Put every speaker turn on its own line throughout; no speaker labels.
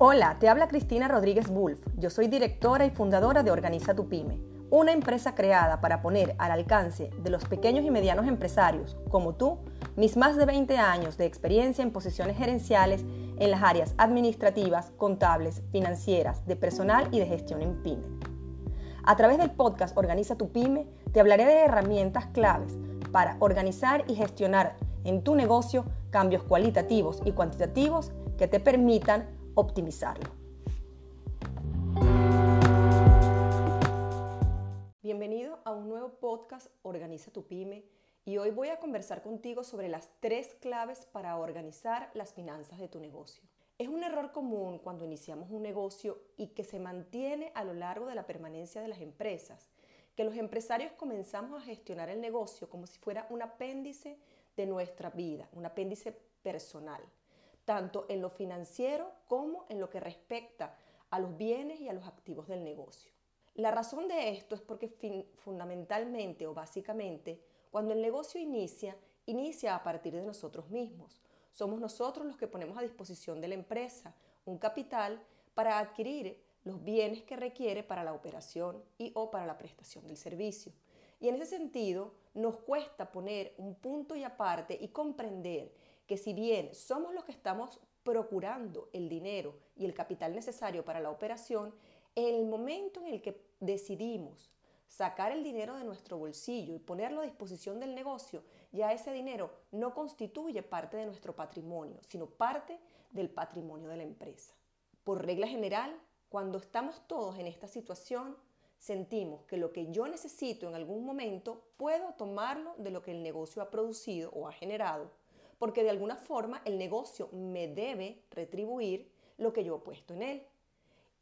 Hola, te habla Cristina Rodríguez Wolf. Yo soy directora y fundadora de Organiza tu Pyme, una empresa creada para poner al alcance de los pequeños y medianos empresarios, como tú, mis más de 20 años de experiencia en posiciones gerenciales en las áreas administrativas, contables, financieras, de personal y de gestión en pyme. A través del podcast Organiza tu Pyme, te hablaré de herramientas claves para organizar y gestionar en tu negocio cambios cualitativos y cuantitativos que te permitan optimizarlo. Bienvenido a un nuevo podcast Organiza tu pyme y hoy voy a conversar contigo sobre las tres claves para organizar las finanzas de tu negocio. Es un error común cuando iniciamos un negocio y que se mantiene a lo largo de la permanencia de las empresas, que los empresarios comenzamos a gestionar el negocio como si fuera un apéndice de nuestra vida, un apéndice personal tanto en lo financiero como en lo que respecta a los bienes y a los activos del negocio. La razón de esto es porque fundamentalmente o básicamente, cuando el negocio inicia, inicia a partir de nosotros mismos. Somos nosotros los que ponemos a disposición de la empresa un capital para adquirir los bienes que requiere para la operación y o para la prestación del servicio. Y en ese sentido, nos cuesta poner un punto y aparte y comprender que si bien somos los que estamos procurando el dinero y el capital necesario para la operación, el momento en el que decidimos sacar el dinero de nuestro bolsillo y ponerlo a disposición del negocio, ya ese dinero no constituye parte de nuestro patrimonio, sino parte del patrimonio de la empresa. Por regla general, cuando estamos todos en esta situación, sentimos que lo que yo necesito en algún momento puedo tomarlo de lo que el negocio ha producido o ha generado porque de alguna forma el negocio me debe retribuir lo que yo he puesto en él.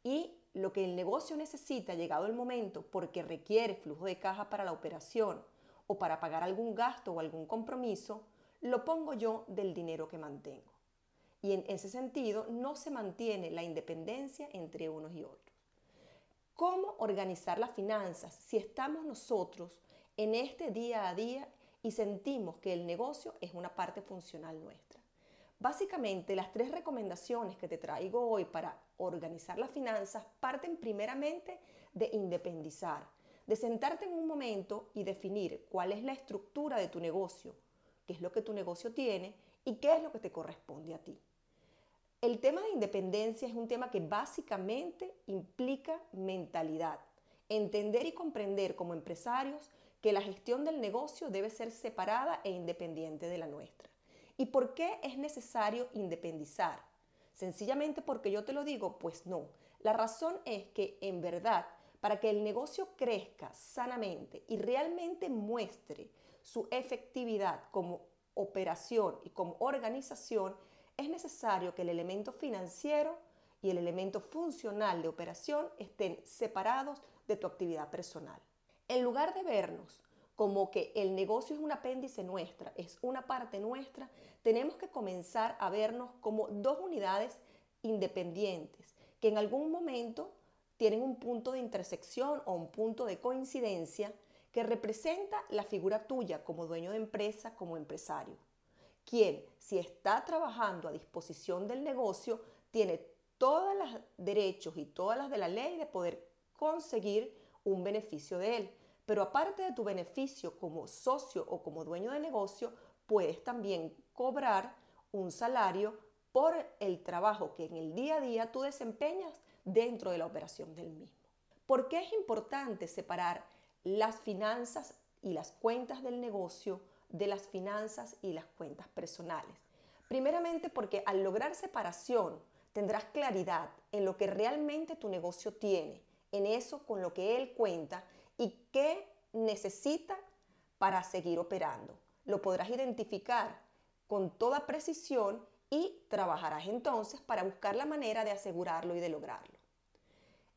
Y lo que el negocio necesita llegado el momento porque requiere flujo de caja para la operación o para pagar algún gasto o algún compromiso, lo pongo yo del dinero que mantengo. Y en ese sentido no se mantiene la independencia entre unos y otros. ¿Cómo organizar las finanzas si estamos nosotros en este día a día y sentimos que el negocio es una parte funcional nuestra. Básicamente, las tres recomendaciones que te traigo hoy para organizar las finanzas parten primeramente de independizar, de sentarte en un momento y definir cuál es la estructura de tu negocio, qué es lo que tu negocio tiene y qué es lo que te corresponde a ti. El tema de independencia es un tema que básicamente implica mentalidad, entender y comprender como empresarios que la gestión del negocio debe ser separada e independiente de la nuestra. ¿Y por qué es necesario independizar? Sencillamente porque yo te lo digo, pues no. La razón es que en verdad, para que el negocio crezca sanamente y realmente muestre su efectividad como operación y como organización, es necesario que el elemento financiero y el elemento funcional de operación estén separados de tu actividad personal. En lugar de vernos como que el negocio es un apéndice nuestra, es una parte nuestra, tenemos que comenzar a vernos como dos unidades independientes que en algún momento tienen un punto de intersección o un punto de coincidencia que representa la figura tuya como dueño de empresa, como empresario, quien si está trabajando a disposición del negocio tiene todos los derechos y todas las de la ley de poder conseguir un beneficio de él. Pero aparte de tu beneficio como socio o como dueño de negocio, puedes también cobrar un salario por el trabajo que en el día a día tú desempeñas dentro de la operación del mismo. ¿Por qué es importante separar las finanzas y las cuentas del negocio de las finanzas y las cuentas personales? Primeramente porque al lograr separación tendrás claridad en lo que realmente tu negocio tiene en eso con lo que él cuenta y qué necesita para seguir operando. Lo podrás identificar con toda precisión y trabajarás entonces para buscar la manera de asegurarlo y de lograrlo.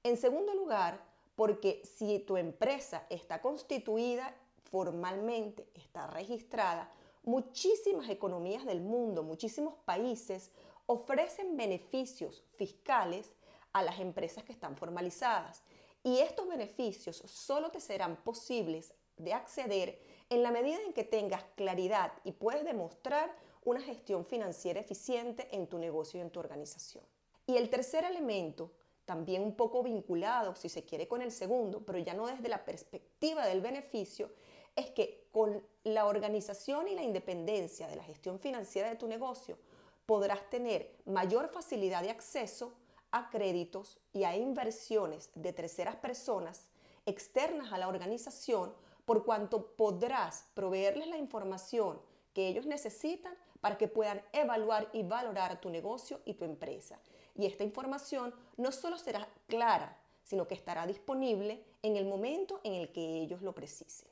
En segundo lugar, porque si tu empresa está constituida formalmente, está registrada, muchísimas economías del mundo, muchísimos países ofrecen beneficios fiscales a las empresas que están formalizadas. Y estos beneficios solo te serán posibles de acceder en la medida en que tengas claridad y puedes demostrar una gestión financiera eficiente en tu negocio y en tu organización. Y el tercer elemento, también un poco vinculado, si se quiere, con el segundo, pero ya no desde la perspectiva del beneficio, es que con la organización y la independencia de la gestión financiera de tu negocio, podrás tener mayor facilidad de acceso a créditos y a inversiones de terceras personas externas a la organización, por cuanto podrás proveerles la información que ellos necesitan para que puedan evaluar y valorar tu negocio y tu empresa. Y esta información no solo será clara, sino que estará disponible en el momento en el que ellos lo precisen.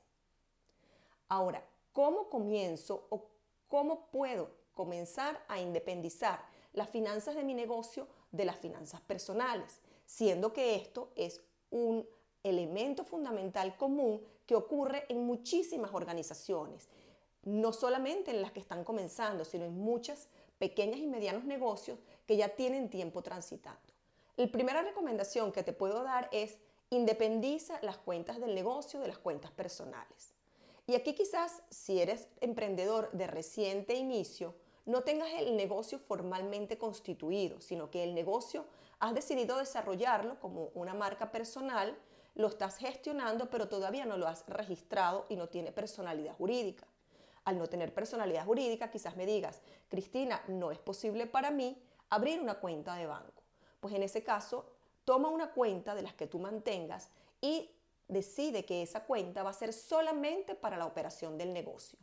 Ahora, ¿cómo comienzo o cómo puedo comenzar a independizar las finanzas de mi negocio de las finanzas personales? Siendo que esto es un elemento fundamental común que ocurre en muchísimas organizaciones, no solamente en las que están comenzando, sino en muchas pequeñas y medianos negocios que ya tienen tiempo transitando. La primera recomendación que te puedo dar es independiza las cuentas del negocio de las cuentas personales. Y aquí quizás si eres emprendedor de reciente inicio, no tengas el negocio formalmente constituido, sino que el negocio has decidido desarrollarlo como una marca personal, lo estás gestionando, pero todavía no lo has registrado y no tiene personalidad jurídica. Al no tener personalidad jurídica, quizás me digas, Cristina, no es posible para mí abrir una cuenta de banco. Pues en ese caso, toma una cuenta de las que tú mantengas y decide que esa cuenta va a ser solamente para la operación del negocio.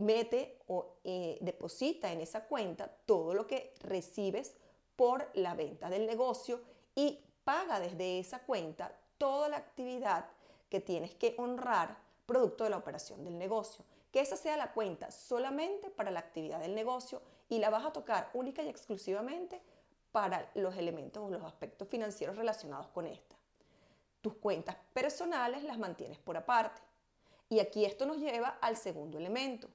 Mete o eh, deposita en esa cuenta todo lo que recibes por la venta del negocio y paga desde esa cuenta toda la actividad que tienes que honrar producto de la operación del negocio. Que esa sea la cuenta solamente para la actividad del negocio y la vas a tocar única y exclusivamente para los elementos o los aspectos financieros relacionados con esta. Tus cuentas personales las mantienes por aparte. Y aquí esto nos lleva al segundo elemento.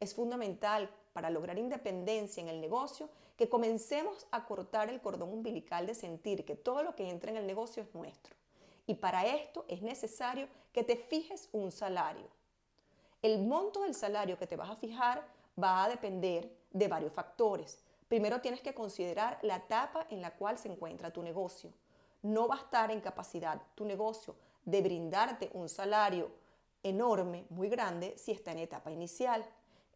Es fundamental para lograr independencia en el negocio que comencemos a cortar el cordón umbilical de sentir que todo lo que entra en el negocio es nuestro. Y para esto es necesario que te fijes un salario. El monto del salario que te vas a fijar va a depender de varios factores. Primero tienes que considerar la etapa en la cual se encuentra tu negocio no va a estar en capacidad tu negocio de brindarte un salario enorme, muy grande, si está en etapa inicial.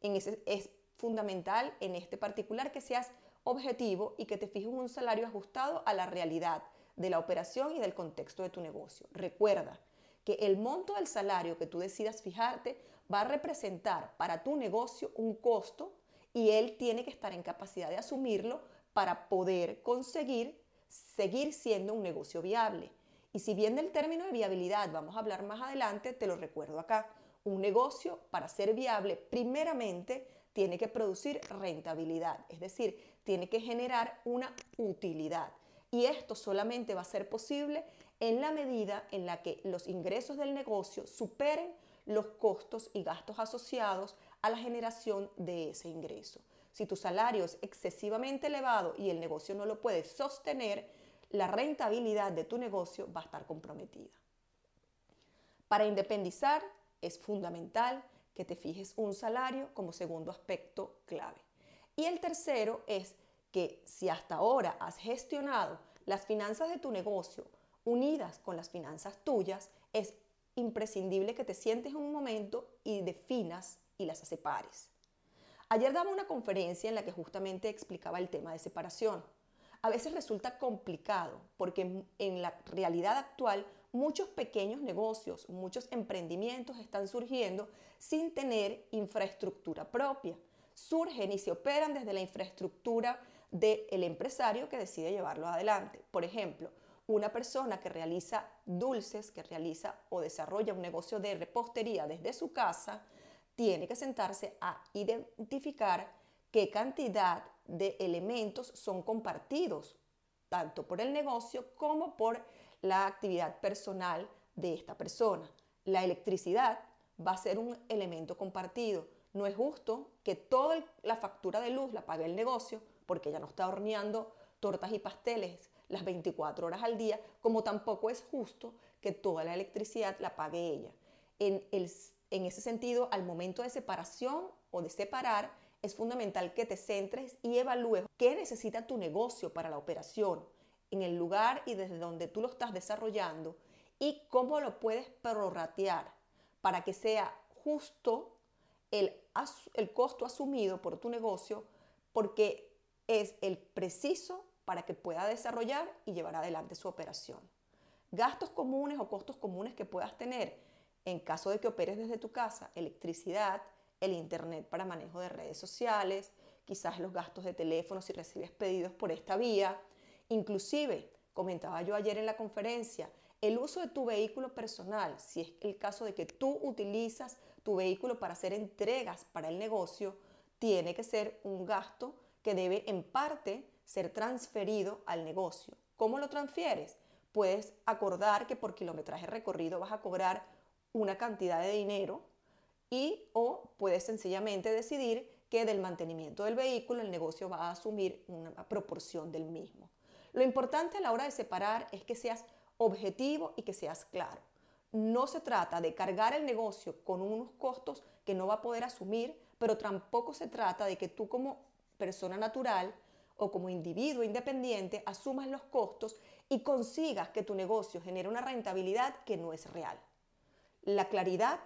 Es fundamental en este particular que seas objetivo y que te fijes un salario ajustado a la realidad de la operación y del contexto de tu negocio. Recuerda que el monto del salario que tú decidas fijarte va a representar para tu negocio un costo y él tiene que estar en capacidad de asumirlo para poder conseguir seguir siendo un negocio viable. Y si bien del término de viabilidad vamos a hablar más adelante, te lo recuerdo acá. Un negocio para ser viable primeramente tiene que producir rentabilidad, es decir, tiene que generar una utilidad. Y esto solamente va a ser posible en la medida en la que los ingresos del negocio superen los costos y gastos asociados a la generación de ese ingreso. Si tu salario es excesivamente elevado y el negocio no lo puede sostener, la rentabilidad de tu negocio va a estar comprometida. Para independizar es fundamental que te fijes un salario como segundo aspecto clave. Y el tercero es que si hasta ahora has gestionado las finanzas de tu negocio unidas con las finanzas tuyas, es imprescindible que te sientes un momento y definas y las separes. Ayer daba una conferencia en la que justamente explicaba el tema de separación. A veces resulta complicado porque en la realidad actual muchos pequeños negocios, muchos emprendimientos están surgiendo sin tener infraestructura propia. Surgen y se operan desde la infraestructura del empresario que decide llevarlo adelante. Por ejemplo, una persona que realiza dulces, que realiza o desarrolla un negocio de repostería desde su casa, tiene que sentarse a identificar qué cantidad de elementos son compartidos, tanto por el negocio como por la actividad personal de esta persona. La electricidad va a ser un elemento compartido. No es justo que toda la factura de luz la pague el negocio porque ya no está horneando tortas y pasteles las 24 horas al día, como tampoco es justo que toda la electricidad la pague ella. En el en ese sentido, al momento de separación o de separar, es fundamental que te centres y evalúes qué necesita tu negocio para la operación, en el lugar y desde donde tú lo estás desarrollando y cómo lo puedes prorratear para que sea justo el, el costo asumido por tu negocio porque es el preciso para que pueda desarrollar y llevar adelante su operación. Gastos comunes o costos comunes que puedas tener en caso de que operes desde tu casa, electricidad, el internet para manejo de redes sociales, quizás los gastos de teléfono si recibes pedidos por esta vía, inclusive, comentaba yo ayer en la conferencia, el uso de tu vehículo personal, si es el caso de que tú utilizas tu vehículo para hacer entregas para el negocio, tiene que ser un gasto que debe en parte ser transferido al negocio. ¿Cómo lo transfieres? Puedes acordar que por kilometraje recorrido vas a cobrar una cantidad de dinero y o puedes sencillamente decidir que del mantenimiento del vehículo el negocio va a asumir una proporción del mismo. Lo importante a la hora de separar es que seas objetivo y que seas claro. No se trata de cargar el negocio con unos costos que no va a poder asumir, pero tampoco se trata de que tú como persona natural o como individuo independiente asumas los costos y consigas que tu negocio genere una rentabilidad que no es real. La claridad,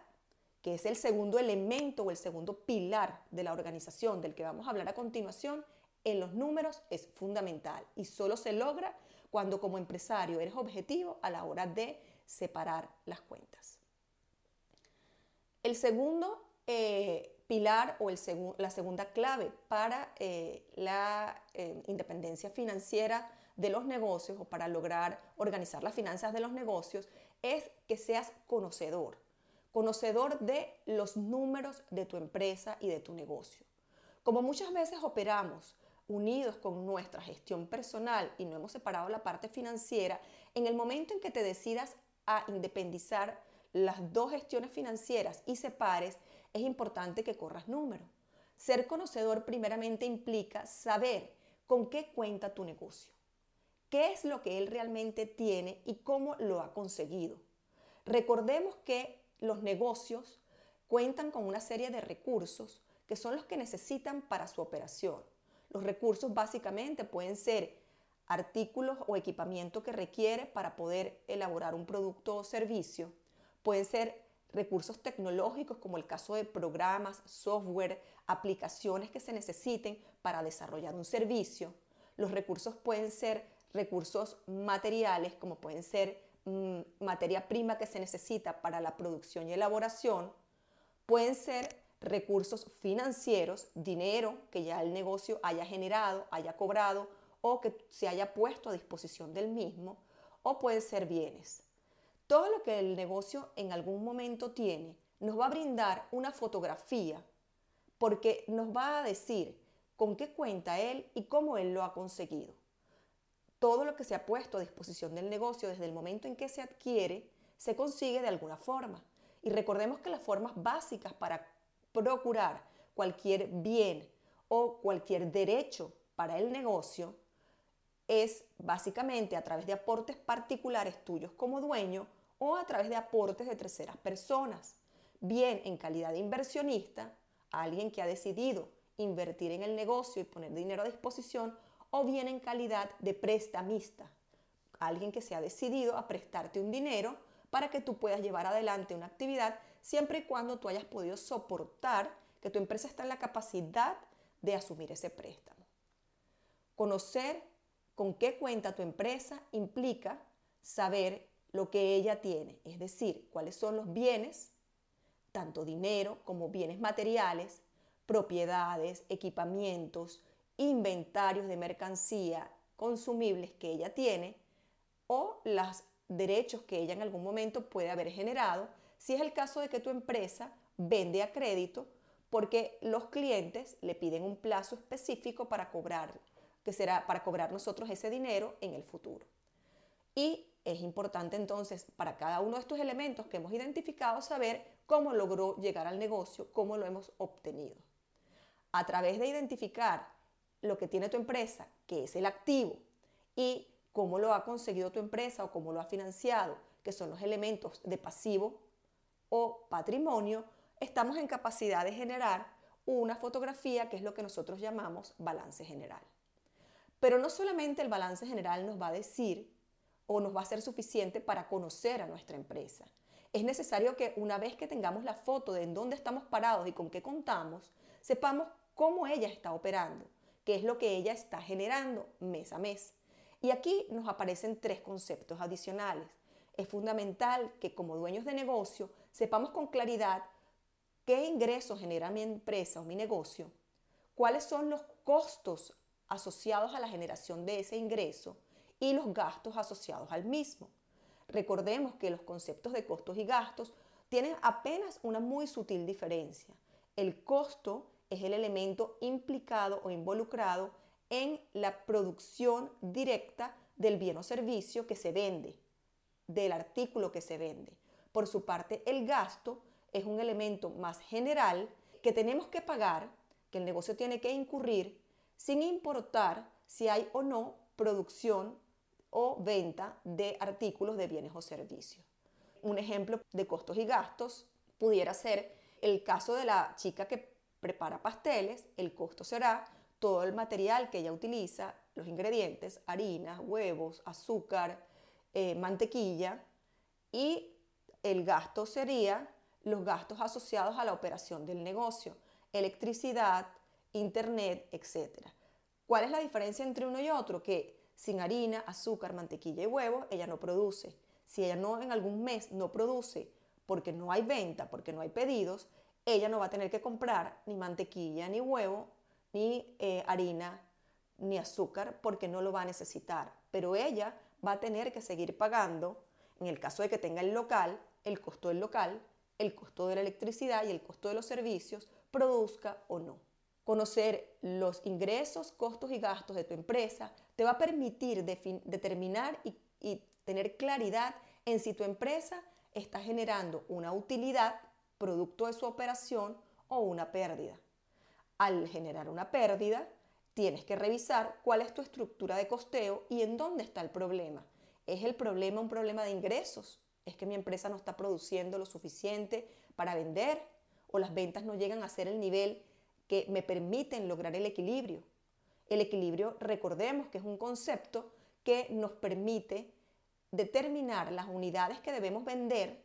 que es el segundo elemento o el segundo pilar de la organización del que vamos a hablar a continuación, en los números es fundamental y solo se logra cuando como empresario eres objetivo a la hora de separar las cuentas. El segundo eh, pilar o el la segunda clave para eh, la eh, independencia financiera de los negocios o para lograr organizar las finanzas de los negocios es que seas conocedor, conocedor de los números de tu empresa y de tu negocio. Como muchas veces operamos unidos con nuestra gestión personal y no hemos separado la parte financiera, en el momento en que te decidas a independizar las dos gestiones financieras y separes, es importante que corras números. Ser conocedor primeramente implica saber con qué cuenta tu negocio qué es lo que él realmente tiene y cómo lo ha conseguido. Recordemos que los negocios cuentan con una serie de recursos que son los que necesitan para su operación. Los recursos básicamente pueden ser artículos o equipamiento que requiere para poder elaborar un producto o servicio. Pueden ser recursos tecnológicos como el caso de programas, software, aplicaciones que se necesiten para desarrollar un servicio. Los recursos pueden ser recursos materiales como pueden ser mm, materia prima que se necesita para la producción y elaboración, pueden ser recursos financieros, dinero que ya el negocio haya generado, haya cobrado o que se haya puesto a disposición del mismo, o pueden ser bienes. Todo lo que el negocio en algún momento tiene nos va a brindar una fotografía porque nos va a decir con qué cuenta él y cómo él lo ha conseguido todo lo que se ha puesto a disposición del negocio desde el momento en que se adquiere se consigue de alguna forma. Y recordemos que las formas básicas para procurar cualquier bien o cualquier derecho para el negocio es básicamente a través de aportes particulares tuyos como dueño o a través de aportes de terceras personas, bien en calidad de inversionista, alguien que ha decidido invertir en el negocio y poner dinero a disposición, o bien en calidad de prestamista, alguien que se ha decidido a prestarte un dinero para que tú puedas llevar adelante una actividad siempre y cuando tú hayas podido soportar que tu empresa está en la capacidad de asumir ese préstamo. Conocer con qué cuenta tu empresa implica saber lo que ella tiene, es decir, cuáles son los bienes, tanto dinero como bienes materiales, propiedades, equipamientos, inventarios de mercancía consumibles que ella tiene o los derechos que ella en algún momento puede haber generado, si es el caso de que tu empresa vende a crédito porque los clientes le piden un plazo específico para cobrar, que será para cobrar nosotros ese dinero en el futuro. Y es importante entonces para cada uno de estos elementos que hemos identificado saber cómo logró llegar al negocio, cómo lo hemos obtenido. A través de identificar lo que tiene tu empresa, que es el activo, y cómo lo ha conseguido tu empresa o cómo lo ha financiado, que son los elementos de pasivo o patrimonio, estamos en capacidad de generar una fotografía que es lo que nosotros llamamos balance general. Pero no solamente el balance general nos va a decir o nos va a ser suficiente para conocer a nuestra empresa. Es necesario que una vez que tengamos la foto de en dónde estamos parados y con qué contamos, sepamos cómo ella está operando, qué es lo que ella está generando mes a mes. Y aquí nos aparecen tres conceptos adicionales. Es fundamental que como dueños de negocio sepamos con claridad qué ingresos genera mi empresa o mi negocio, cuáles son los costos asociados a la generación de ese ingreso y los gastos asociados al mismo. Recordemos que los conceptos de costos y gastos tienen apenas una muy sutil diferencia. El costo es el elemento implicado o involucrado en la producción directa del bien o servicio que se vende, del artículo que se vende. Por su parte, el gasto es un elemento más general que tenemos que pagar, que el negocio tiene que incurrir, sin importar si hay o no producción o venta de artículos de bienes o servicios. Un ejemplo de costos y gastos pudiera ser el caso de la chica que prepara pasteles, el costo será todo el material que ella utiliza, los ingredientes, harina, huevos, azúcar, eh, mantequilla y el gasto sería los gastos asociados a la operación del negocio, electricidad, internet, etc. ¿Cuál es la diferencia entre uno y otro? Que sin harina, azúcar, mantequilla y huevos, ella no produce. Si ella no en algún mes no produce porque no hay venta, porque no hay pedidos, ella no va a tener que comprar ni mantequilla, ni huevo, ni eh, harina, ni azúcar, porque no lo va a necesitar. Pero ella va a tener que seguir pagando, en el caso de que tenga el local, el costo del local, el costo de la electricidad y el costo de los servicios, produzca o no. Conocer los ingresos, costos y gastos de tu empresa te va a permitir determinar y, tener claridad en si tu empresa está generando una utilidad producto de su operación o una pérdida. Al generar una pérdida, tienes que revisar cuál es tu estructura de costeo y en dónde está el problema. ¿Es el problema un problema de ingresos? ¿Es que mi empresa no está produciendo lo suficiente para vender? ¿O las ventas no llegan a ser el nivel que me permiten lograr el equilibrio. El equilibrio, recordemos que es un concepto que nos permite determinar las unidades que debemos vender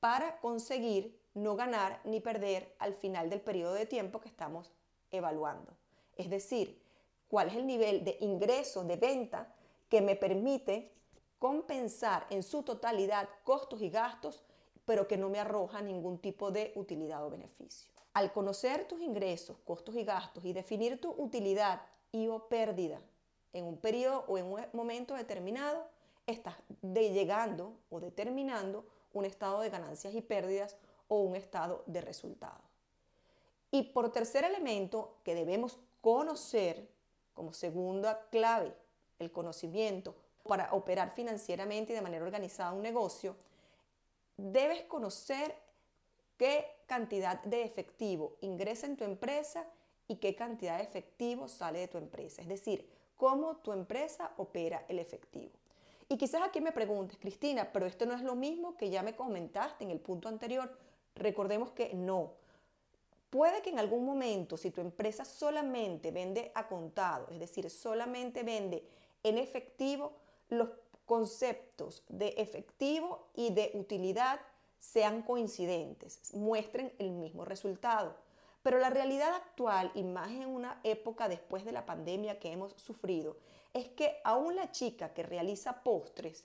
para conseguir no ganar ni perder al final del periodo de tiempo que estamos evaluando. Es decir, cuál es el nivel de ingreso de venta que me permite compensar en su totalidad costos y gastos, pero que no me arroja ningún tipo de utilidad o beneficio. Al conocer tus ingresos, costos y gastos y definir tu utilidad o pérdida en un periodo o en un momento determinado, estás llegando o determinando un estado de ganancias y pérdidas o un estado de resultados. Y por tercer elemento que debemos conocer como segunda clave, el conocimiento para operar financieramente y de manera organizada un negocio, debes conocer qué cantidad de efectivo ingresa en tu empresa y qué cantidad de efectivo sale de tu empresa. Es decir, cómo tu empresa opera el efectivo. Y quizás aquí me preguntes, Cristina, pero esto no es lo mismo que ya me comentaste en el punto anterior. Recordemos que no. Puede que en algún momento, si tu empresa solamente vende a contado, es decir, solamente vende en efectivo, los conceptos de efectivo y de utilidad sean coincidentes, muestren el mismo resultado. Pero la realidad actual, y más en una época después de la pandemia que hemos sufrido, es que aún la chica que realiza postres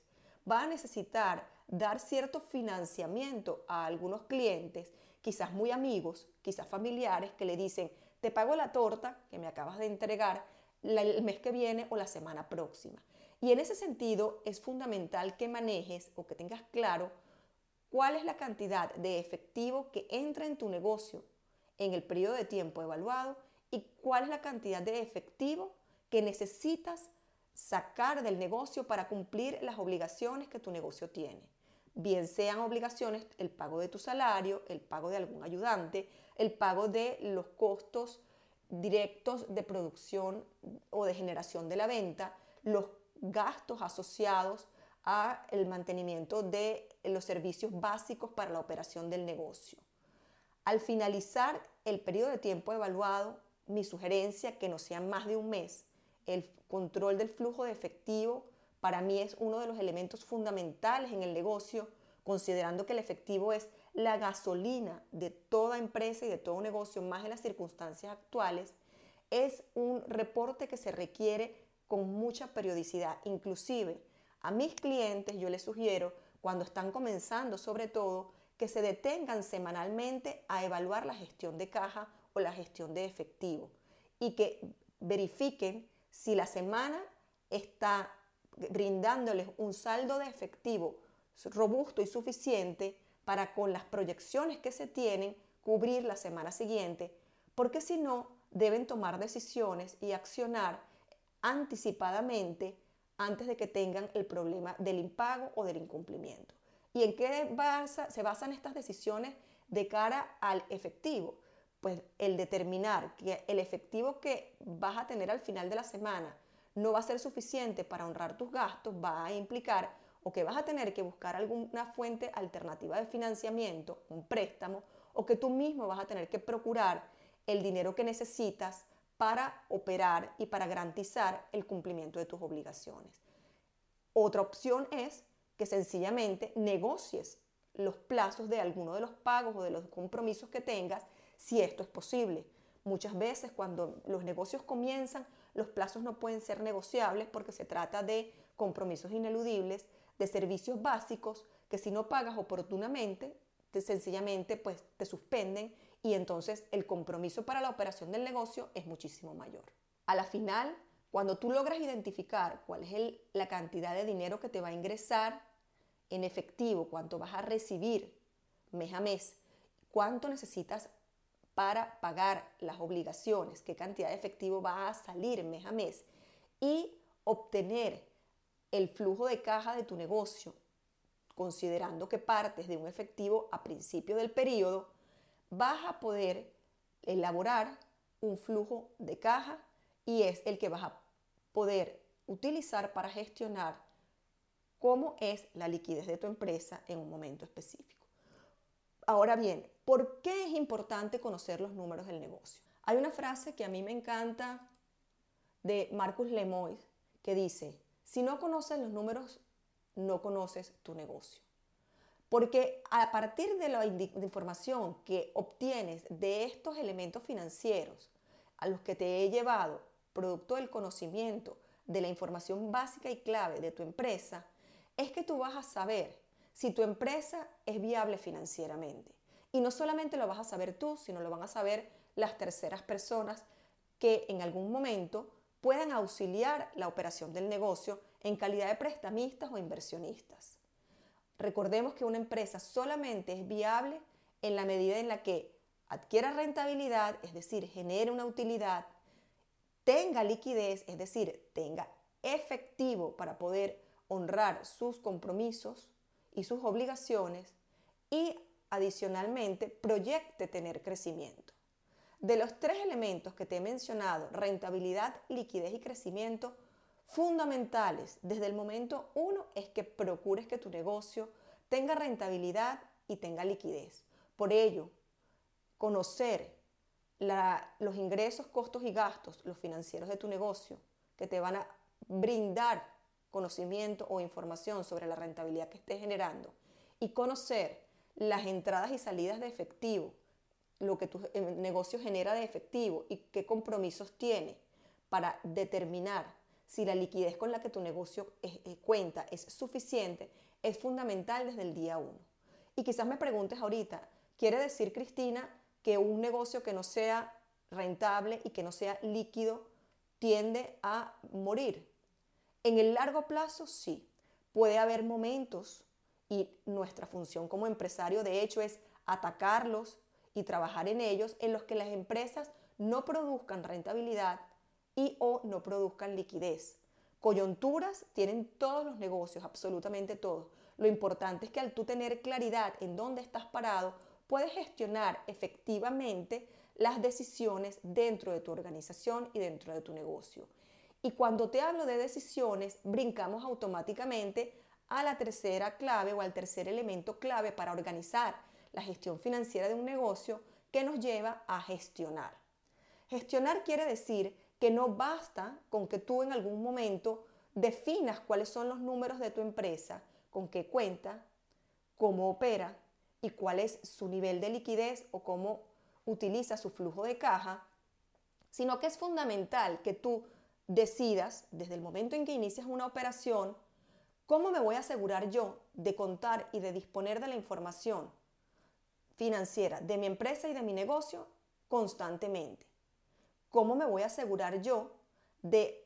va a necesitar dar cierto financiamiento a algunos clientes, quizás muy amigos, quizás familiares, que le dicen, te pago la torta que me acabas de entregar el mes que viene o la semana próxima. Y en ese sentido es fundamental que manejes o que tengas claro cuál es la cantidad de efectivo que entra en tu negocio en el periodo de tiempo evaluado y cuál es la cantidad de efectivo que necesitas sacar del negocio para cumplir las obligaciones que tu negocio tiene. Bien sean obligaciones el pago de tu salario, el pago de algún ayudante, el pago de los costos directos de producción o de generación de la venta, los gastos asociados a el mantenimiento de los servicios básicos para la operación del negocio. Al finalizar el periodo de tiempo evaluado, mi sugerencia que no sea más de un mes. El control del flujo de efectivo para mí es uno de los elementos fundamentales en el negocio, considerando que el efectivo es la gasolina de toda empresa y de todo negocio, más en las circunstancias actuales, es un reporte que se requiere con mucha periodicidad. Inclusive a mis clientes yo les sugiero, cuando están comenzando sobre todo, que se detengan semanalmente a evaluar la gestión de caja o la gestión de efectivo y que verifiquen si la semana está brindándoles un saldo de efectivo robusto y suficiente para con las proyecciones que se tienen cubrir la semana siguiente, porque si no, deben tomar decisiones y accionar anticipadamente antes de que tengan el problema del impago o del incumplimiento. ¿Y en qué se basan estas decisiones de cara al efectivo? Pues el determinar que el efectivo que vas a tener al final de la semana no va a ser suficiente para honrar tus gastos, va a implicar o que vas a tener que buscar alguna fuente alternativa de financiamiento, un préstamo, o que tú mismo vas a tener que procurar el dinero que necesitas para operar y para garantizar el cumplimiento de tus obligaciones. Otra opción es que sencillamente negocies los plazos de alguno de los pagos o de los compromisos que tengas, si esto es posible. Muchas veces cuando los negocios comienzan, los plazos no pueden ser negociables porque se trata de compromisos ineludibles, de servicios básicos que si no pagas oportunamente, te, sencillamente pues te suspenden y entonces el compromiso para la operación del negocio es muchísimo mayor. A la final, cuando tú logras identificar cuál es la cantidad de dinero que te va a ingresar en efectivo, cuánto vas a recibir mes a mes, cuánto necesitas para pagar las obligaciones, qué cantidad de efectivo va a salir mes a mes y obtener el flujo de caja de tu negocio, considerando que partes de un efectivo a principio del periodo, vas a poder elaborar un flujo de caja y es el que vas a poder utilizar para gestionar cómo es la liquidez de tu empresa en un momento específico. Ahora bien, ¿por qué es importante conocer los números del negocio? Hay una frase que a mí me encanta de Marcus Lemoyne que dice, si no conoces los números, no conoces tu negocio. Porque a partir de la información que obtienes de estos elementos financieros a los que te he llevado, producto del conocimiento de la información básica y clave de tu empresa, es que tú vas a saber si tu empresa es viable financieramente. Y no solamente lo vas a saber tú, sino lo van a saber las terceras personas que en algún momento puedan auxiliar la operación del negocio en calidad de prestamistas o inversionistas. Recordemos que una empresa solamente es viable en la medida en la que adquiera rentabilidad, es decir, genere una utilidad, tenga liquidez, es decir, tenga efectivo para poder honrar sus compromisos y sus obligaciones y adicionalmente proyecte tener crecimiento. De los tres elementos que te he mencionado, rentabilidad, liquidez y crecimiento, fundamentales desde el momento uno es que procures que tu negocio tenga rentabilidad y tenga liquidez. Por ello, conocer los ingresos, costos y gastos, los financieros de tu negocio, que te van a brindar conocimiento o información sobre la rentabilidad que estés generando y conocer las entradas y salidas de efectivo, lo que tu eh, negocio genera de efectivo y qué compromisos tiene para determinar si la liquidez con la que tu negocio eh, eh, cuenta es suficiente, es fundamental desde el día uno. Y quizás me preguntes ahorita, ¿quiere decir, Cristina, que un negocio que no sea rentable y que no sea líquido tiende a morir? En el largo plazo, sí. Puede haber momentos y nuestra función como empresario, de hecho, es atacarlos y trabajar en ellos en los que las empresas no produzcan rentabilidad y o no produzcan liquidez. Coyunturas tienen todos los negocios, absolutamente todos. Lo importante es que al tú tener claridad en dónde estás parado, puedes gestionar efectivamente las decisiones dentro de tu organización y dentro de tu negocio. Y cuando te hablo de decisiones, brincamos automáticamente a la tercera clave o al tercer elemento clave para organizar la gestión financiera de un negocio, que nos lleva a gestionar. Gestionar quiere decir que no basta con que tú en algún momento definas cuáles son los números de tu empresa, con qué cuenta, cómo opera y cuál es su nivel de liquidez o cómo utiliza su flujo de caja, sino que es fundamental que tú decidas desde el momento en que inicias una operación, cómo me voy a asegurar yo de contar y de disponer de la información financiera de mi empresa y de mi negocio constantemente. ¿Cómo me voy a asegurar yo de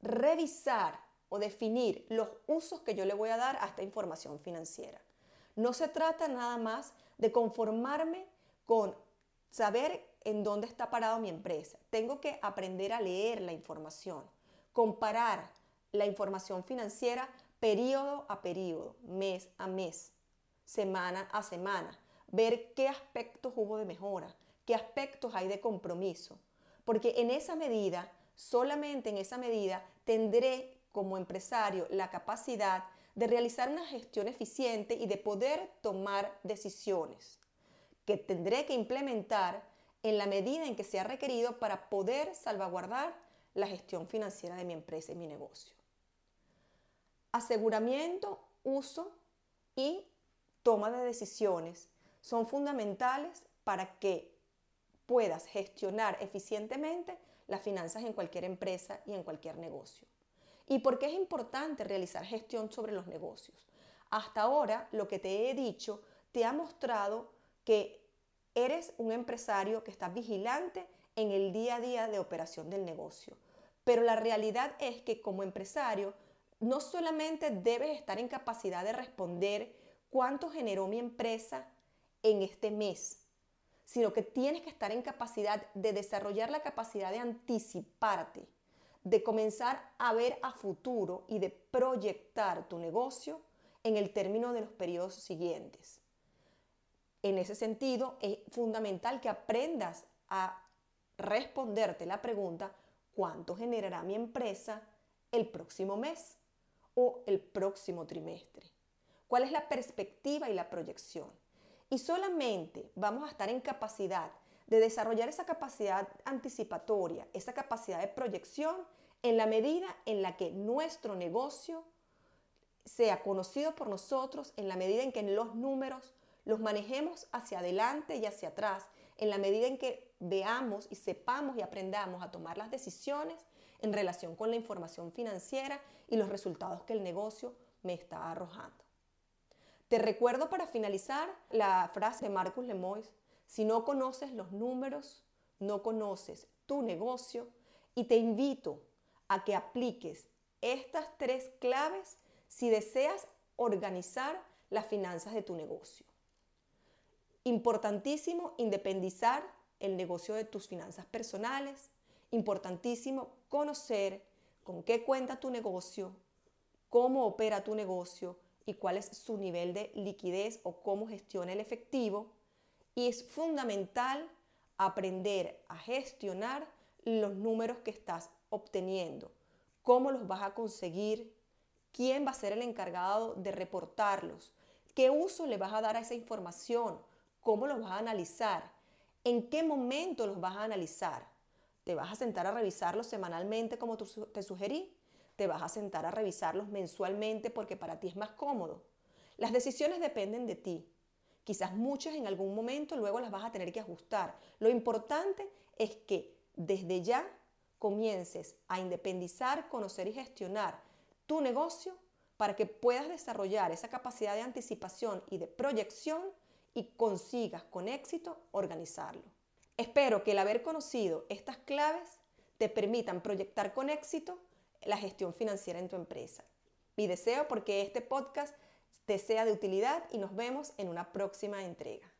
revisar o definir los usos que yo le voy a dar a esta información financiera? No se trata nada más de conformarme con saber en dónde está parado mi empresa. Tengo que aprender a leer la información, comparar la información financiera periodo a periodo, mes a mes, semana a semana, ver qué aspectos hubo de mejora, qué aspectos hay de compromiso, porque en esa medida, solamente en esa medida, tendré como empresario la capacidad de realizar una gestión eficiente y de poder tomar decisiones que tendré que implementar en la medida en que sea requerido para poder salvaguardar la gestión financiera de mi empresa y mi negocio. Aseguramiento, uso y toma de decisiones son fundamentales para que puedas gestionar eficientemente las finanzas en cualquier empresa y en cualquier negocio. ¿Y por qué es importante realizar gestión sobre los negocios? Hasta ahora lo que te he dicho te ha mostrado que eres un empresario que está vigilante en el día a día de operación del negocio. Pero la realidad es que como empresario no solamente debes estar en capacidad de responder cuánto generó mi empresa en este mes, sino que tienes que estar en capacidad de desarrollar la capacidad de anticiparte, de comenzar a ver a futuro y de proyectar tu negocio en el término de los periodos siguientes. En ese sentido, es fundamental que aprendas a responderte la pregunta, ¿cuánto generará mi empresa el próximo mes o el próximo trimestre? ¿Cuál es la perspectiva y la proyección? Y solamente vamos a estar en capacidad de desarrollar esa capacidad anticipatoria, esa capacidad de proyección en la medida en la que nuestro negocio sea conocido por nosotros, en la medida en que los números los manejemos hacia adelante y hacia atrás, en la medida en que veamos y sepamos y aprendamos a tomar las decisiones en relación con la información financiera y los resultados que el negocio me está arrojando. Te recuerdo para finalizar la frase de Marcus Lemoyne, si no conoces los números, no conoces tu negocio y te invito a que apliques estas tres claves si deseas organizar las finanzas de tu negocio. Importantísimo independizar el negocio de tus finanzas personales. Importantísimo conocer con qué cuenta tu negocio, cómo opera tu negocio y cuál es su nivel de liquidez o cómo gestiona el efectivo. Y es fundamental aprender a gestionar los números que estás obteniendo, cómo los vas a conseguir, quién va a ser el encargado de reportarlos, qué uso le vas a dar a esa información, cómo los vas a analizar, en qué momento los vas a analizar. ¿Te vas a sentar a revisarlos semanalmente como te sugerí? ¿Te vas a sentar a revisarlos mensualmente porque para ti es más cómodo? Las decisiones dependen de ti. Quizás muchas en algún momento luego las vas a tener que ajustar. Lo importante es que desde ya comiences a independizar, conocer y gestionar tu negocio para que puedas desarrollar esa capacidad de anticipación y de proyección y consigas con éxito organizarlo. Espero que el haber conocido estas claves te permitan proyectar con éxito la gestión financiera en tu empresa. Mi deseo porque este podcast te sea de utilidad y nos vemos en una próxima entrega.